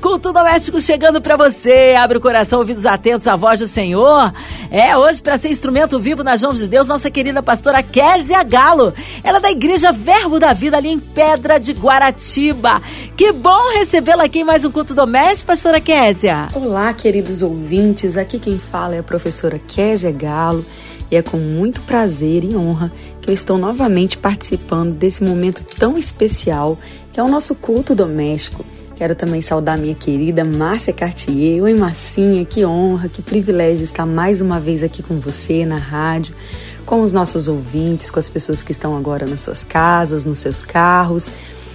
Culto doméstico chegando para você. Abre o coração, ouvidos atentos à voz do Senhor. É hoje para ser instrumento vivo nas mãos de Deus, nossa querida pastora Kézia Galo. Ela é da Igreja Verbo da Vida ali em Pedra de Guaratiba. Que bom recebê-la aqui em mais um culto doméstico, pastora Kézia. Olá, queridos ouvintes. Aqui quem fala é a professora Kézia Galo. E é com muito prazer e honra que eu estou novamente participando desse momento tão especial que é o nosso culto doméstico. Quero também saudar minha querida Márcia Cartier. Oi, Marcinha, que honra, que privilégio estar mais uma vez aqui com você na rádio, com os nossos ouvintes, com as pessoas que estão agora nas suas casas, nos seus carros.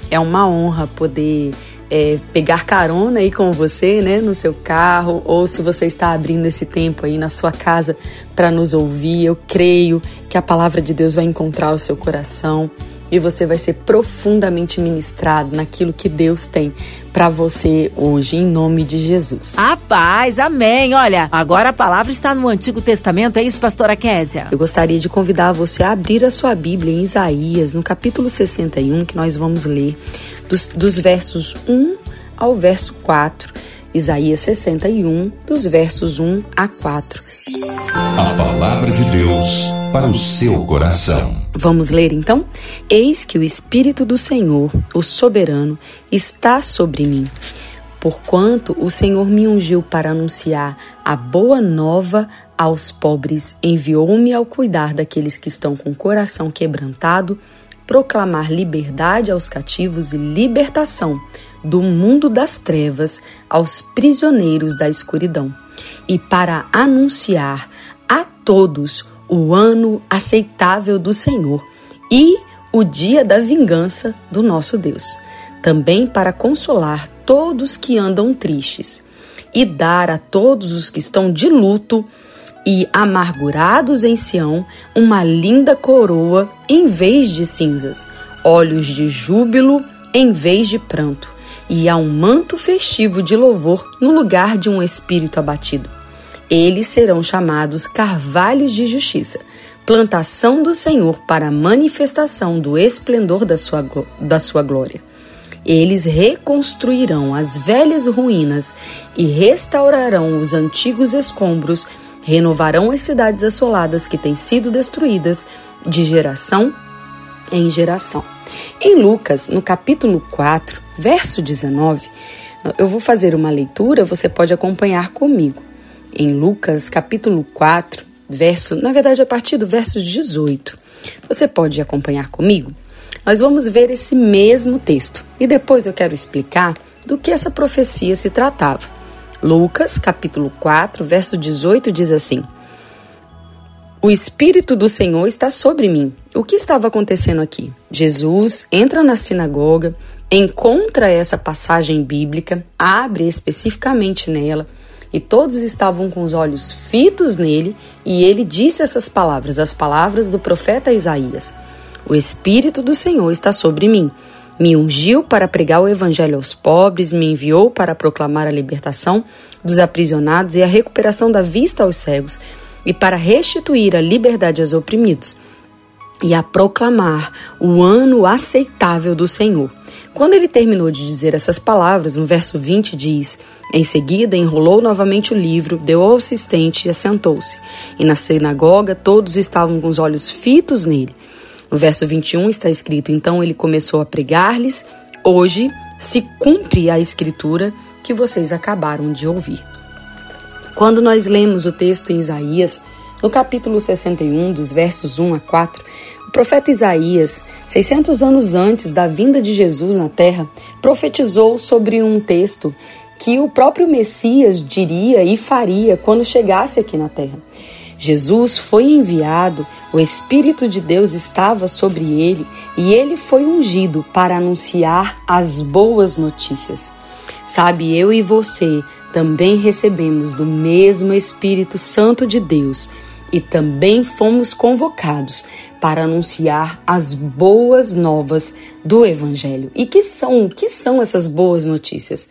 É uma honra poder é, pegar carona aí com você, né, no seu carro, ou se você está abrindo esse tempo aí na sua casa para nos ouvir. Eu creio que a palavra de Deus vai encontrar o seu coração e você vai ser profundamente ministrado naquilo que Deus tem para você hoje, em nome de Jesus. A paz, amém. Olha, agora a palavra está no Antigo Testamento, é isso, pastora Késia? Eu gostaria de convidar você a abrir a sua Bíblia em Isaías, no capítulo 61, que nós vamos ler, dos, dos versos 1 ao verso 4. Isaías 61, dos versos 1 a 4. A palavra de Deus para o seu coração. Vamos ler então? Eis que o Espírito do Senhor, o soberano, está sobre mim. Porquanto o Senhor me ungiu para anunciar a boa nova aos pobres, enviou-me ao cuidar daqueles que estão com o coração quebrantado, proclamar liberdade aos cativos e libertação do mundo das trevas aos prisioneiros da escuridão, e para anunciar a todos o ano aceitável do Senhor e o dia da vingança do nosso Deus, também para consolar todos que andam tristes e dar a todos os que estão de luto e amargurados em Sião uma linda coroa em vez de cinzas, olhos de júbilo em vez de pranto, e há um manto festivo de louvor no lugar de um espírito abatido eles serão chamados carvalhos de justiça, plantação do Senhor para a manifestação do esplendor da sua, da sua glória. Eles reconstruirão as velhas ruínas e restaurarão os antigos escombros, renovarão as cidades assoladas que têm sido destruídas de geração em geração. Em Lucas, no capítulo 4, verso 19, eu vou fazer uma leitura, você pode acompanhar comigo em Lucas capítulo 4, verso, na verdade a partir do verso 18. Você pode acompanhar comigo? Nós vamos ver esse mesmo texto e depois eu quero explicar do que essa profecia se tratava. Lucas capítulo 4, verso 18 diz assim: O Espírito do Senhor está sobre mim. O que estava acontecendo aqui? Jesus entra na sinagoga, encontra essa passagem bíblica, abre especificamente nela e todos estavam com os olhos fitos nele, e ele disse essas palavras, as palavras do profeta Isaías: O Espírito do Senhor está sobre mim. Me ungiu para pregar o evangelho aos pobres, me enviou para proclamar a libertação dos aprisionados e a recuperação da vista aos cegos, e para restituir a liberdade aos oprimidos, e a proclamar o ano aceitável do Senhor. Quando ele terminou de dizer essas palavras, no verso 20 diz: Em seguida enrolou novamente o livro, deu ao assistente e assentou-se. E na sinagoga todos estavam com os olhos fitos nele. No verso 21 está escrito: Então ele começou a pregar-lhes: Hoje se cumpre a escritura que vocês acabaram de ouvir. Quando nós lemos o texto em Isaías, no capítulo 61, dos versos 1 a 4, o profeta Isaías, 600 anos antes da vinda de Jesus na terra, profetizou sobre um texto que o próprio Messias diria e faria quando chegasse aqui na terra. Jesus foi enviado, o Espírito de Deus estava sobre ele e ele foi ungido para anunciar as boas notícias. Sabe, eu e você também recebemos do mesmo Espírito Santo de Deus e também fomos convocados para anunciar as boas novas do evangelho. E que são, que são essas boas notícias?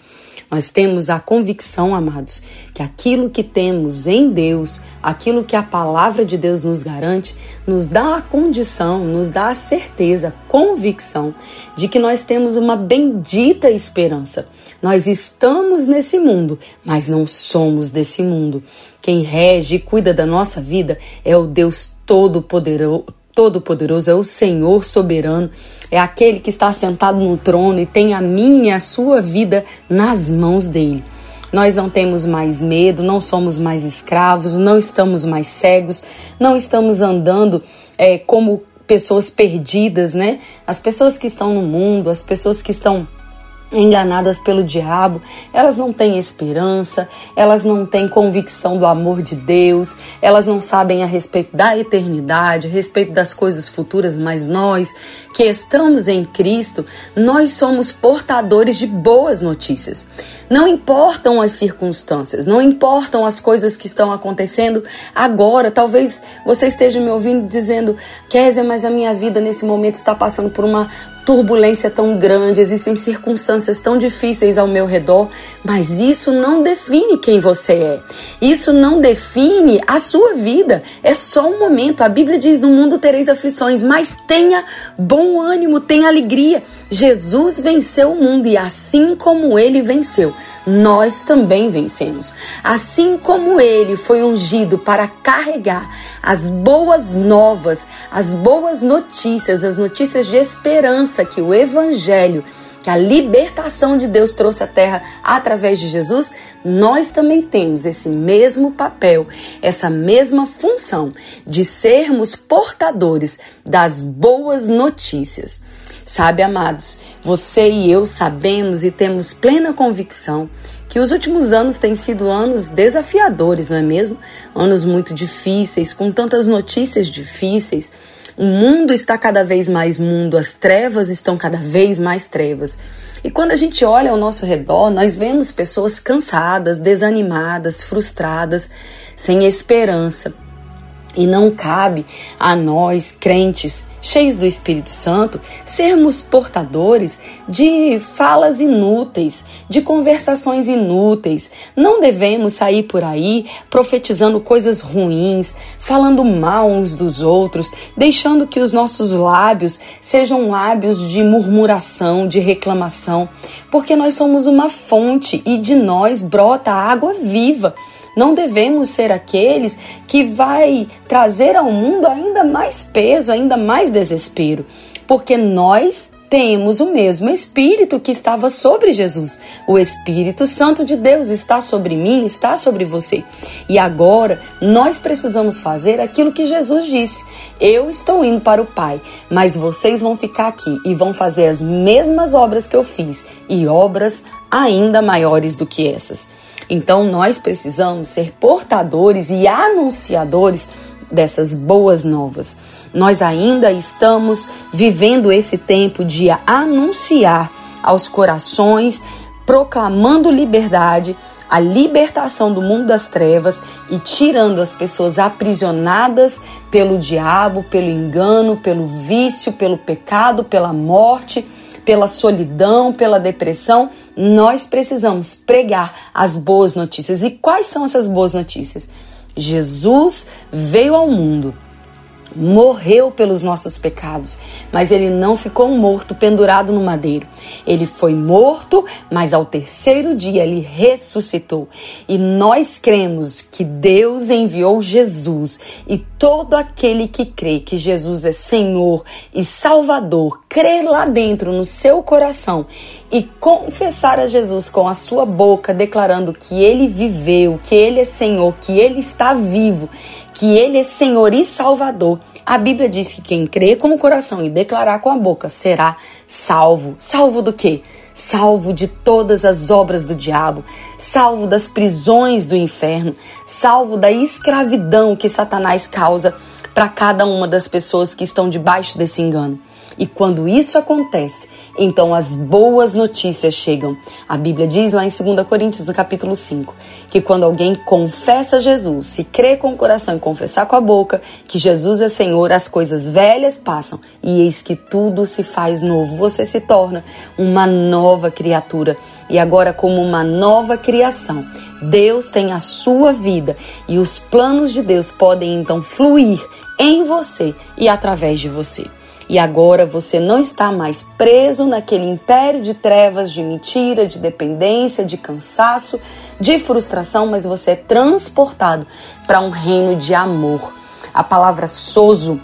Nós temos a convicção, amados, que aquilo que temos em Deus, aquilo que a palavra de Deus nos garante, nos dá a condição, nos dá a certeza, convicção de que nós temos uma bendita esperança. Nós estamos nesse mundo, mas não somos desse mundo. Quem rege e cuida da nossa vida é o Deus Todo-Poderoso Todo-Poderoso, é o Senhor soberano, é aquele que está sentado no trono e tem a minha e a sua vida nas mãos dele. Nós não temos mais medo, não somos mais escravos, não estamos mais cegos, não estamos andando é, como pessoas perdidas, né? As pessoas que estão no mundo, as pessoas que estão enganadas pelo diabo, elas não têm esperança, elas não têm convicção do amor de Deus, elas não sabem a respeito da eternidade, a respeito das coisas futuras, mas nós que estamos em Cristo, nós somos portadores de boas notícias. Não importam as circunstâncias, não importam as coisas que estão acontecendo agora. Talvez você esteja me ouvindo dizendo, Kézia, mas a minha vida nesse momento está passando por uma turbulência tão grande, existem circunstâncias tão difíceis ao meu redor, mas isso não define quem você é. Isso não define a sua vida. É só um momento. A Bíblia diz: "No mundo tereis aflições, mas tenha bom ânimo, tenha alegria". Jesus venceu o mundo e assim como ele venceu, nós também vencemos. Assim como ele foi ungido para carregar as boas novas, as boas notícias, as notícias de esperança que o evangelho que a libertação de Deus trouxe à terra através de Jesus, nós também temos esse mesmo papel, essa mesma função de sermos portadores das boas notícias. Sabe, amados, você e eu sabemos e temos plena convicção que os últimos anos têm sido anos desafiadores, não é mesmo? Anos muito difíceis, com tantas notícias difíceis. O mundo está cada vez mais mundo, as trevas estão cada vez mais trevas. E quando a gente olha ao nosso redor, nós vemos pessoas cansadas, desanimadas, frustradas, sem esperança. E não cabe a nós, crentes, cheios do Espírito Santo, sermos portadores de falas inúteis, de conversações inúteis. Não devemos sair por aí profetizando coisas ruins, falando mal uns dos outros, deixando que os nossos lábios sejam lábios de murmuração, de reclamação, porque nós somos uma fonte e de nós brota água viva. Não devemos ser aqueles que vai trazer ao mundo ainda mais peso, ainda mais desespero, porque nós temos o mesmo Espírito que estava sobre Jesus. O Espírito Santo de Deus está sobre mim, está sobre você. E agora nós precisamos fazer aquilo que Jesus disse. Eu estou indo para o Pai, mas vocês vão ficar aqui e vão fazer as mesmas obras que eu fiz e obras ainda maiores do que essas. Então nós precisamos ser portadores e anunciadores dessas boas novas. Nós ainda estamos vivendo esse tempo de anunciar aos corações, proclamando liberdade, a libertação do mundo das trevas e tirando as pessoas aprisionadas pelo diabo, pelo engano, pelo vício, pelo pecado, pela morte pela solidão, pela depressão, nós precisamos pregar as boas notícias. E quais são essas boas notícias? Jesus veio ao mundo morreu pelos nossos pecados, mas ele não ficou morto pendurado no madeiro. Ele foi morto, mas ao terceiro dia ele ressuscitou. E nós cremos que Deus enviou Jesus e todo aquele que crê que Jesus é Senhor e Salvador, crer lá dentro no seu coração e confessar a Jesus com a sua boca, declarando que ele viveu, que ele é Senhor, que ele está vivo que Ele é Senhor e Salvador, a Bíblia diz que quem crê com o coração e declarar com a boca será salvo. Salvo do quê? Salvo de todas as obras do diabo, salvo das prisões do inferno, salvo da escravidão que Satanás causa para cada uma das pessoas que estão debaixo desse engano. E quando isso acontece, então as boas notícias chegam. A Bíblia diz lá em 2 Coríntios, no capítulo 5, que quando alguém confessa Jesus, se crê com o coração e confessar com a boca que Jesus é Senhor, as coisas velhas passam e eis que tudo se faz novo. Você se torna uma nova criatura. E agora, como uma nova criação, Deus tem a sua vida e os planos de Deus podem então fluir em você e através de você. E agora você não está mais preso naquele império de trevas, de mentira, de dependência, de cansaço, de frustração, mas você é transportado para um reino de amor. A palavra sozo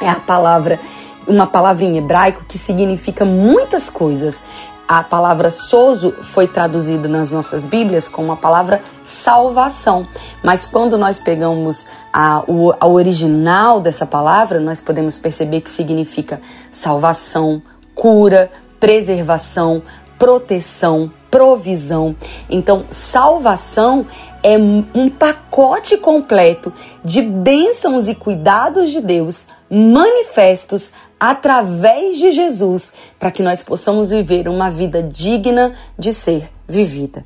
é a palavra uma palavra em hebraico que significa muitas coisas. A palavra sozo foi traduzida nas nossas Bíblias como a palavra salvação. Mas quando nós pegamos a, o, a original dessa palavra, nós podemos perceber que significa salvação, cura, preservação, proteção, provisão. Então, salvação é um pacote completo de bênçãos e cuidados de Deus manifestos através de Jesus, para que nós possamos viver uma vida digna de ser vivida.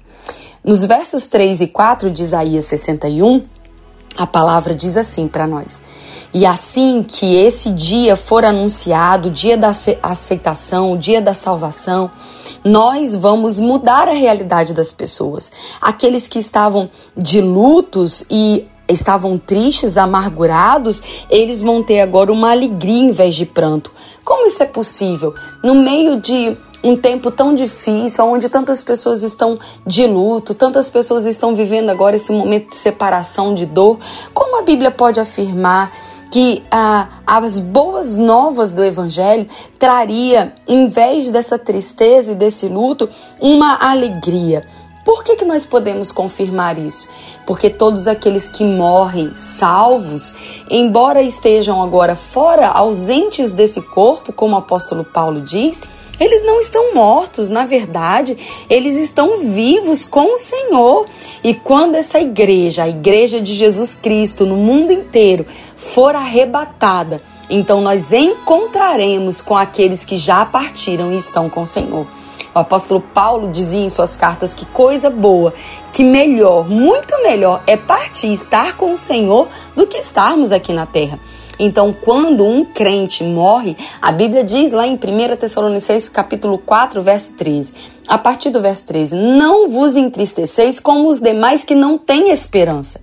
Nos versos 3 e 4 de Isaías 61, a palavra diz assim para nós: E assim que esse dia for anunciado, o dia da aceitação, o dia da salvação, nós vamos mudar a realidade das pessoas. Aqueles que estavam de lutos e estavam tristes, amargurados, eles vão ter agora uma alegria em vez de pranto. Como isso é possível? No meio de um tempo tão difícil, onde tantas pessoas estão de luto, tantas pessoas estão vivendo agora esse momento de separação, de dor, como a Bíblia pode afirmar que ah, as boas novas do Evangelho traria, em vez dessa tristeza e desse luto, uma alegria? Por que, que nós podemos confirmar isso? Porque todos aqueles que morrem salvos, embora estejam agora fora, ausentes desse corpo, como o apóstolo Paulo diz, eles não estão mortos, na verdade, eles estão vivos com o Senhor. E quando essa igreja, a igreja de Jesus Cristo no mundo inteiro, for arrebatada, então nós encontraremos com aqueles que já partiram e estão com o Senhor. O apóstolo Paulo dizia em suas cartas que coisa boa, que melhor, muito melhor é partir, estar com o Senhor do que estarmos aqui na terra. Então, quando um crente morre, a Bíblia diz lá em 1 Tessalonicenses capítulo 4, verso 13, a partir do verso 13, não vos entristeceis como os demais que não têm esperança.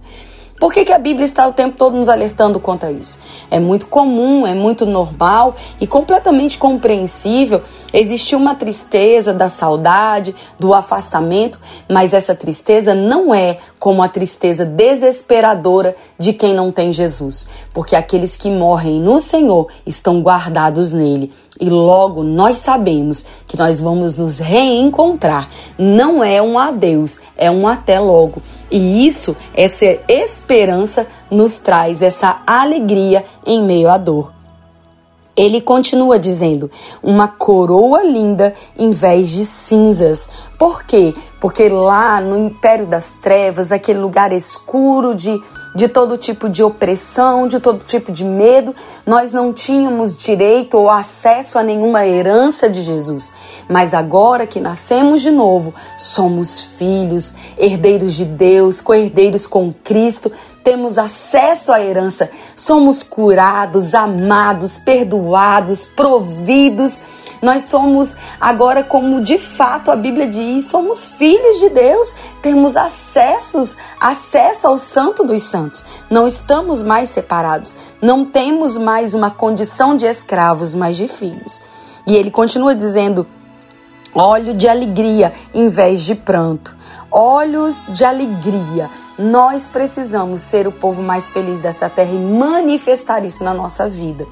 Por que, que a Bíblia está o tempo todo nos alertando quanto a isso? É muito comum, é muito normal e completamente compreensível. Existir uma tristeza da saudade, do afastamento, mas essa tristeza não é como a tristeza desesperadora de quem não tem Jesus, porque aqueles que morrem no Senhor estão guardados nele e logo nós sabemos que nós vamos nos reencontrar. Não é um adeus, é um até logo. E isso, essa esperança, nos traz essa alegria em meio à dor. Ele continua dizendo: uma coroa linda em vez de cinzas. Por quê? Porque lá no império das trevas, aquele lugar escuro de, de todo tipo de opressão, de todo tipo de medo, nós não tínhamos direito ou acesso a nenhuma herança de Jesus. Mas agora que nascemos de novo, somos filhos, herdeiros de Deus, co-herdeiros com Cristo, temos acesso à herança, somos curados, amados, perdoados, providos. Nós somos agora, como de fato a Bíblia diz, somos filhos de Deus, temos acessos, acesso ao Santo dos Santos. Não estamos mais separados, não temos mais uma condição de escravos, mas de filhos. E ele continua dizendo: óleo de alegria em vez de pranto, olhos de alegria nós precisamos ser o povo mais feliz dessa terra e manifestar isso na nossa vida.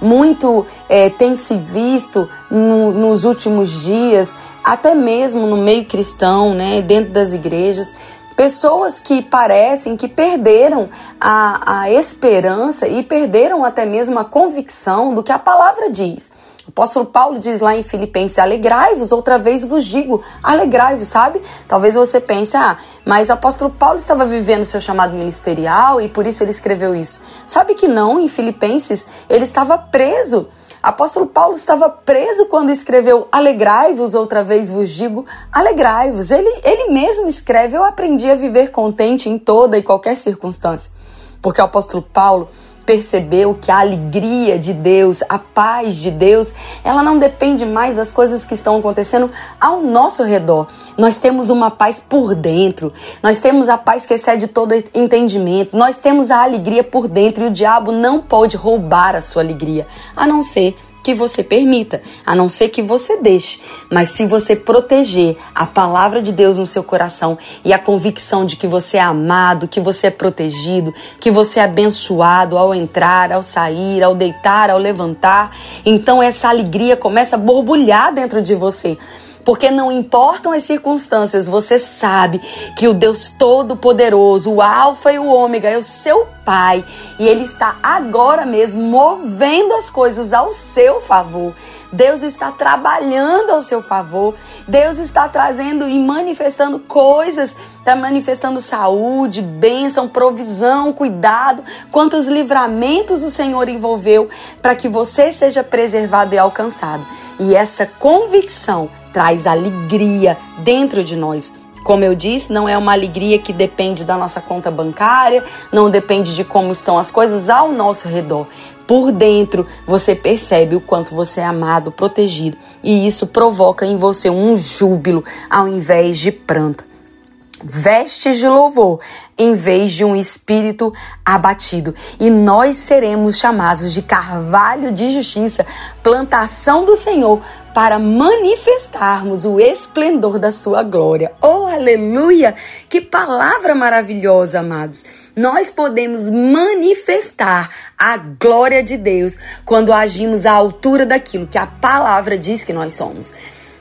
Muito é, tem se visto no, nos últimos dias, até mesmo no meio cristão, né, dentro das igrejas, pessoas que parecem que perderam a, a esperança e perderam até mesmo a convicção do que a palavra diz. O apóstolo Paulo diz lá em Filipenses: alegrai-vos, outra vez vos digo, alegrai-vos, sabe? Talvez você pense, ah, mas o apóstolo Paulo estava vivendo seu chamado ministerial e por isso ele escreveu isso. Sabe que não, em Filipenses ele estava preso Apóstolo Paulo estava preso quando escreveu: Alegrai-vos, outra vez vos digo, alegrai-vos. Ele, ele mesmo escreve: Eu aprendi a viver contente em toda e qualquer circunstância. Porque o apóstolo Paulo percebeu que a alegria de Deus, a paz de Deus, ela não depende mais das coisas que estão acontecendo ao nosso redor. Nós temos uma paz por dentro, nós temos a paz que excede todo entendimento, nós temos a alegria por dentro e o diabo não pode roubar a sua alegria, a não ser que você permita, a não ser que você deixe. Mas se você proteger a palavra de Deus no seu coração e a convicção de que você é amado, que você é protegido, que você é abençoado ao entrar, ao sair, ao deitar, ao levantar, então essa alegria começa a borbulhar dentro de você. Porque não importam as circunstâncias, você sabe que o Deus Todo-Poderoso, o Alfa e o Ômega, é o seu Pai e Ele está agora mesmo movendo as coisas ao seu favor. Deus está trabalhando ao seu favor. Deus está trazendo e manifestando coisas, está manifestando saúde, bênção, provisão, cuidado. Quantos livramentos o Senhor envolveu para que você seja preservado e alcançado. E essa convicção traz alegria dentro de nós. Como eu disse, não é uma alegria que depende da nossa conta bancária, não depende de como estão as coisas ao nosso redor. Por dentro, você percebe o quanto você é amado, protegido, e isso provoca em você um júbilo ao invés de pranto vestes de louvor em vez de um espírito abatido. E nós seremos chamados de carvalho de justiça, plantação do Senhor, para manifestarmos o esplendor da sua glória. Oh, aleluia! Que palavra maravilhosa, amados. Nós podemos manifestar a glória de Deus quando agimos à altura daquilo que a palavra diz que nós somos.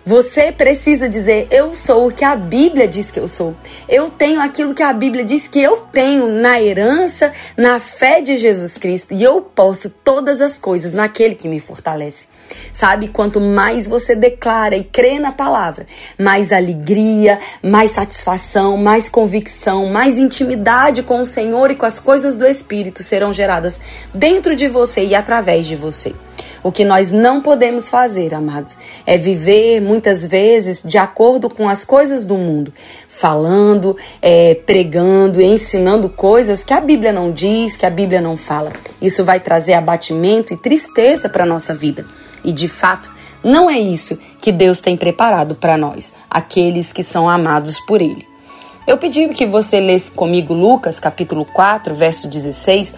Você precisa dizer: Eu sou o que a Bíblia diz que eu sou. Eu tenho aquilo que a Bíblia diz que eu tenho na herança, na fé de Jesus Cristo. E eu posso todas as coisas naquele que me fortalece. Sabe? Quanto mais você declara e crê na palavra, mais alegria, mais satisfação, mais convicção, mais intimidade com o Senhor e com as coisas do Espírito serão geradas dentro de você e através de você. O que nós não podemos fazer, amados, é viver muitas vezes de acordo com as coisas do mundo, falando, é, pregando, ensinando coisas que a Bíblia não diz, que a Bíblia não fala. Isso vai trazer abatimento e tristeza para a nossa vida. E de fato, não é isso que Deus tem preparado para nós, aqueles que são amados por Ele. Eu pedi que você lesse comigo Lucas capítulo 4, verso 16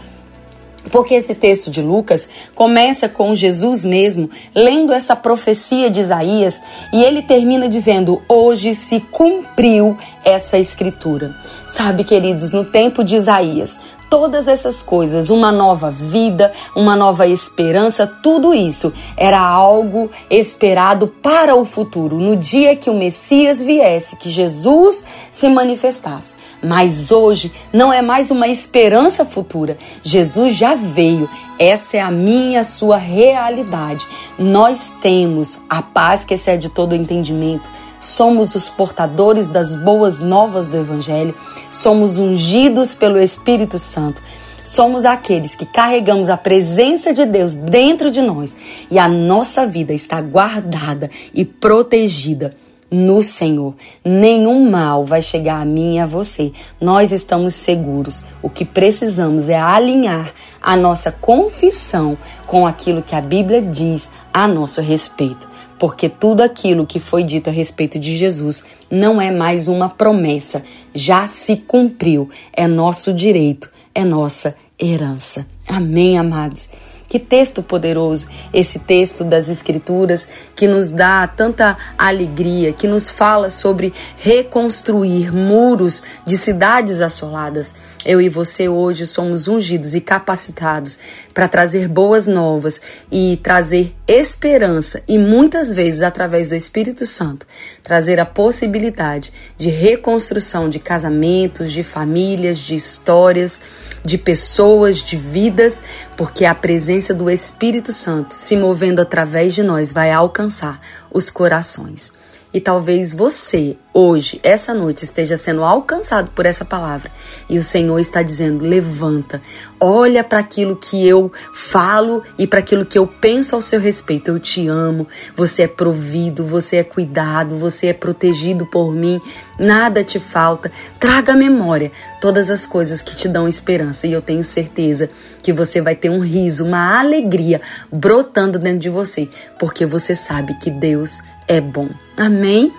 porque esse texto de Lucas começa com Jesus mesmo lendo essa profecia de Isaías e ele termina dizendo: Hoje se cumpriu essa escritura. Sabe, queridos, no tempo de Isaías, todas essas coisas, uma nova vida, uma nova esperança, tudo isso era algo esperado para o futuro, no dia que o Messias viesse, que Jesus se manifestasse. Mas hoje não é mais uma esperança futura. Jesus já veio. Essa é a minha, a sua realidade. Nós temos a paz que excede todo o entendimento. Somos os portadores das boas novas do Evangelho. Somos ungidos pelo Espírito Santo. Somos aqueles que carregamos a presença de Deus dentro de nós e a nossa vida está guardada e protegida no Senhor. Nenhum mal vai chegar a mim e a você. Nós estamos seguros. O que precisamos é alinhar a nossa confissão com aquilo que a Bíblia diz a nosso respeito. Porque tudo aquilo que foi dito a respeito de Jesus não é mais uma promessa, já se cumpriu, é nosso direito, é nossa herança. Amém, amados. Que texto poderoso esse texto das Escrituras que nos dá tanta alegria, que nos fala sobre reconstruir muros de cidades assoladas. Eu e você hoje somos ungidos e capacitados para trazer boas novas e trazer esperança e muitas vezes através do Espírito Santo trazer a possibilidade de reconstrução de casamentos, de famílias, de histórias de pessoas, de vidas, porque a presença do Espírito Santo se movendo através de nós vai alcançar os corações. E talvez você hoje, essa noite, esteja sendo alcançado por essa palavra. E o Senhor está dizendo: levanta, olha para aquilo que eu falo e para aquilo que eu penso ao seu respeito. Eu te amo, você é provido, você é cuidado, você é protegido por mim, nada te falta. Traga à memória todas as coisas que te dão esperança. E eu tenho certeza que você vai ter um riso, uma alegria brotando dentro de você, porque você sabe que Deus é bom. Amém?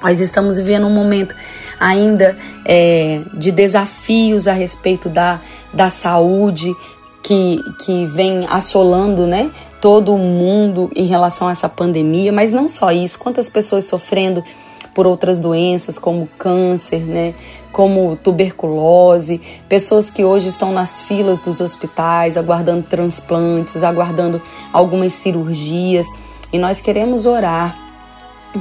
Nós estamos vivendo um momento ainda é, de desafios a respeito da, da saúde que, que vem assolando, né? Todo o mundo em relação a essa pandemia, mas não só isso, quantas pessoas sofrendo por outras doenças como câncer, né? Como tuberculose, pessoas que hoje estão nas filas dos hospitais aguardando transplantes, aguardando algumas cirurgias, e nós queremos orar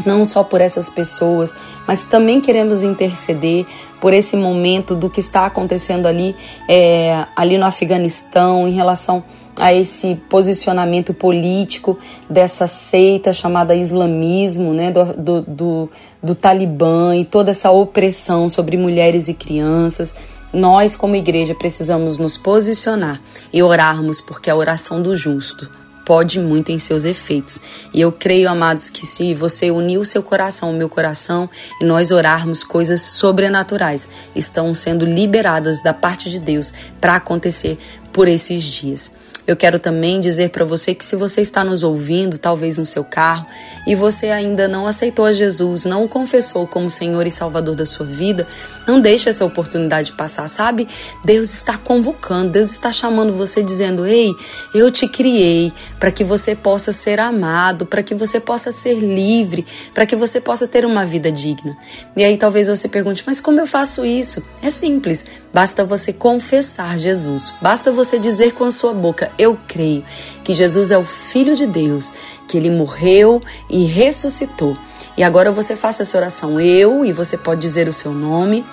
não só por essas pessoas, mas também queremos interceder por esse momento do que está acontecendo ali, é, ali no Afeganistão, em relação a esse posicionamento político dessa seita chamada islamismo, né, do, do, do, do Talibã e toda essa opressão sobre mulheres e crianças. Nós, como igreja, precisamos nos posicionar e orarmos, porque a oração do justo pode muito em seus efeitos. E eu creio, amados, que se você unir o seu coração ao meu coração e nós orarmos, coisas sobrenaturais estão sendo liberadas da parte de Deus para acontecer por esses dias. Eu quero também dizer para você que se você está nos ouvindo, talvez no seu carro, e você ainda não aceitou a Jesus, não o confessou como Senhor e Salvador da sua vida, não deixe essa oportunidade passar, sabe? Deus está convocando, Deus está chamando você dizendo: "Ei, eu te criei para que você possa ser amado, para que você possa ser livre, para que você possa ter uma vida digna". E aí talvez você pergunte: "Mas como eu faço isso?" É simples, basta você confessar Jesus. Basta você dizer com a sua boca: "Eu creio que Jesus é o filho de Deus, que ele morreu e ressuscitou". E agora você faça essa oração eu e você pode dizer o seu nome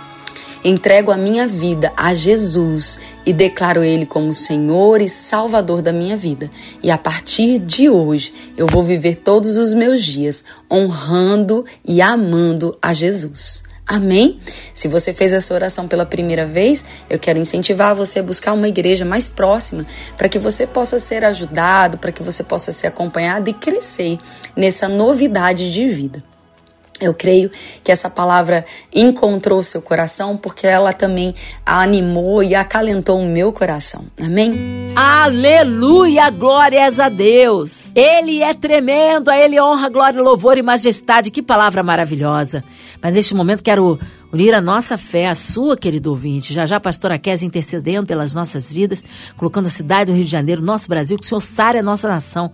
Entrego a minha vida a Jesus e declaro Ele como Senhor e Salvador da minha vida. E a partir de hoje eu vou viver todos os meus dias honrando e amando a Jesus. Amém? Se você fez essa oração pela primeira vez, eu quero incentivar você a buscar uma igreja mais próxima para que você possa ser ajudado, para que você possa ser acompanhado e crescer nessa novidade de vida. Eu creio que essa palavra encontrou seu coração porque ela também animou e acalentou o meu coração. Amém? Aleluia! Glórias a Deus! Ele é tremendo, a Ele honra, glória, louvor e majestade. Que palavra maravilhosa! Mas neste momento quero unir a nossa fé à sua, querido ouvinte. Já já pastora Kézia intercedendo pelas nossas vidas, colocando a cidade do Rio de Janeiro, nosso Brasil, que o Senhor sare a nossa nação,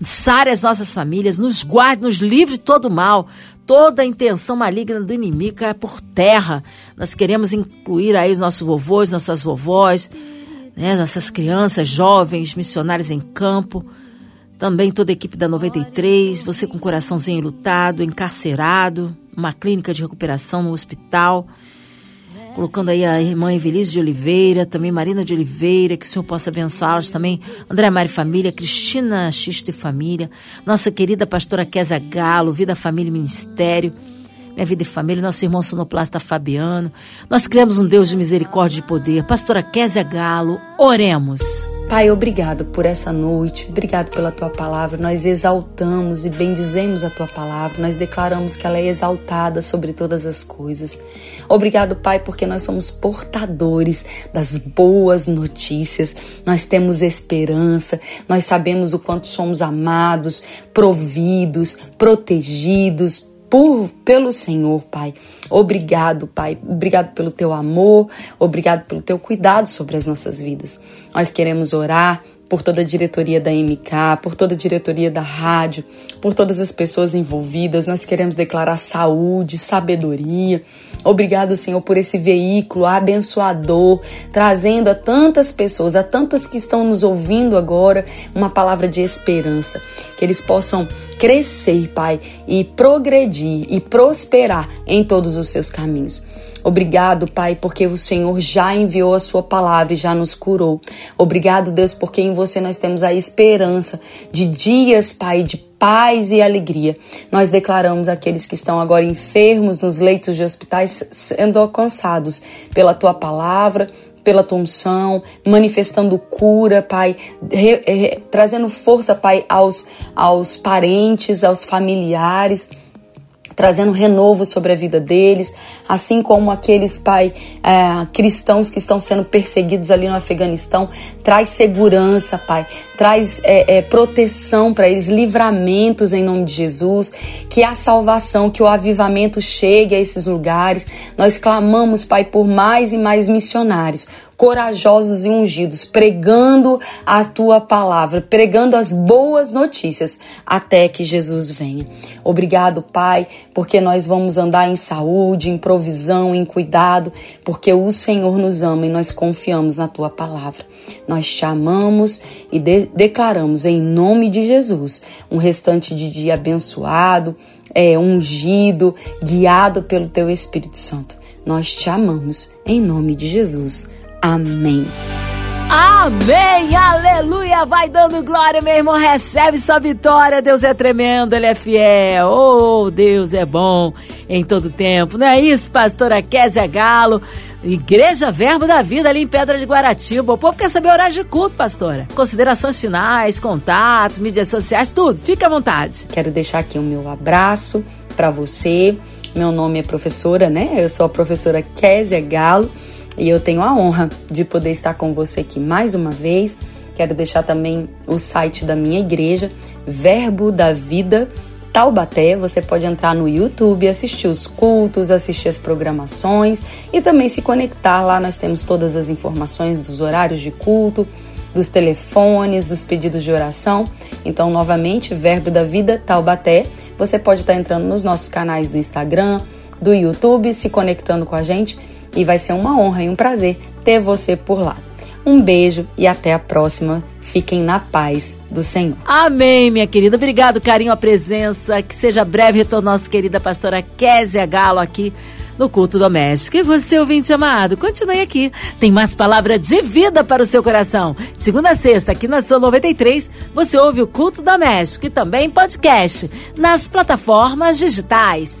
sare as nossas famílias, nos guarde, nos livre de todo mal toda a intenção maligna do inimigo cai por terra. Nós queremos incluir aí os nossos vovôs, nossas vovós, né, nossas crianças, jovens, missionários em campo. Também toda a equipe da 93, você com coraçãozinho lutado, encarcerado, uma clínica de recuperação no hospital colocando aí a irmã Evelise de Oliveira, também Marina de Oliveira, que o Senhor possa abençoá-las também, André Mari Família, Cristina Xista e Família, nossa querida pastora Kézia Galo, Vida, Família e Ministério, Minha Vida e Família, nosso irmão sonoplasta Fabiano. Nós criamos um Deus de misericórdia e de poder. Pastora Kézia Galo, oremos. Pai, obrigado por essa noite, obrigado pela tua palavra. Nós exaltamos e bendizemos a tua palavra, nós declaramos que ela é exaltada sobre todas as coisas. Obrigado, Pai, porque nós somos portadores das boas notícias, nós temos esperança, nós sabemos o quanto somos amados, providos, protegidos, por, pelo Senhor, Pai. Obrigado, Pai. Obrigado pelo teu amor, obrigado pelo teu cuidado sobre as nossas vidas. Nós queremos orar por toda a diretoria da MK, por toda a diretoria da rádio, por todas as pessoas envolvidas. Nós queremos declarar saúde, sabedoria. Obrigado, Senhor, por esse veículo abençoador, trazendo a tantas pessoas, a tantas que estão nos ouvindo agora, uma palavra de esperança. Que eles possam crescer, Pai, e progredir e prosperar em todos os seus caminhos. Obrigado, Pai, porque o Senhor já enviou a sua palavra e já nos curou. Obrigado, Deus, porque em você nós temos a esperança de dias, Pai, de paz e alegria. Nós declaramos aqueles que estão agora enfermos nos leitos de hospitais sendo alcançados pela tua palavra, pela tua unção, manifestando cura, Pai, re, re, trazendo força, Pai, aos, aos parentes, aos familiares trazendo renovo sobre a vida deles, assim como aqueles, Pai, é, cristãos que estão sendo perseguidos ali no Afeganistão. Traz segurança, Pai, traz é, é, proteção para eles, livramentos em nome de Jesus, que a salvação, que o avivamento chegue a esses lugares. Nós clamamos, Pai, por mais e mais missionários corajosos e ungidos, pregando a tua palavra, pregando as boas notícias até que Jesus venha. Obrigado, Pai, porque nós vamos andar em saúde, em provisão, em cuidado, porque o Senhor nos ama e nós confiamos na tua palavra. Nós te amamos e de declaramos em nome de Jesus um restante de dia abençoado, é, ungido, guiado pelo teu Espírito Santo. Nós te amamos em nome de Jesus. Amém. Amém, aleluia, vai dando glória, meu irmão, recebe sua vitória, Deus é tremendo, Ele é fiel, oh, Deus é bom em todo tempo, não é isso, pastora Késia Galo, Igreja Verbo da Vida ali em Pedra de Guaratiba, o povo quer saber horário de culto, pastora, considerações finais, contatos, mídias sociais, tudo, fica à vontade. Quero deixar aqui o meu abraço para você, meu nome é professora, né, eu sou a professora Késia Galo, e eu tenho a honra de poder estar com você aqui mais uma vez. Quero deixar também o site da minha igreja, Verbo da Vida Taubaté. Você pode entrar no YouTube, assistir os cultos, assistir as programações e também se conectar lá. Nós temos todas as informações dos horários de culto, dos telefones, dos pedidos de oração. Então, novamente, Verbo da Vida Taubaté. Você pode estar entrando nos nossos canais do Instagram, do YouTube, se conectando com a gente e vai ser uma honra e um prazer ter você por lá. Um beijo e até a próxima. Fiquem na paz do Senhor. Amém, minha querida. Obrigado, carinho, a presença. Que seja breve retorno nossa querida pastora Késia Galo aqui no culto doméstico. E você, ouvinte amado, continue aqui. Tem mais palavra de vida para o seu coração. Segunda a sexta, aqui na Sua 93, você ouve o culto doméstico e também podcast nas plataformas digitais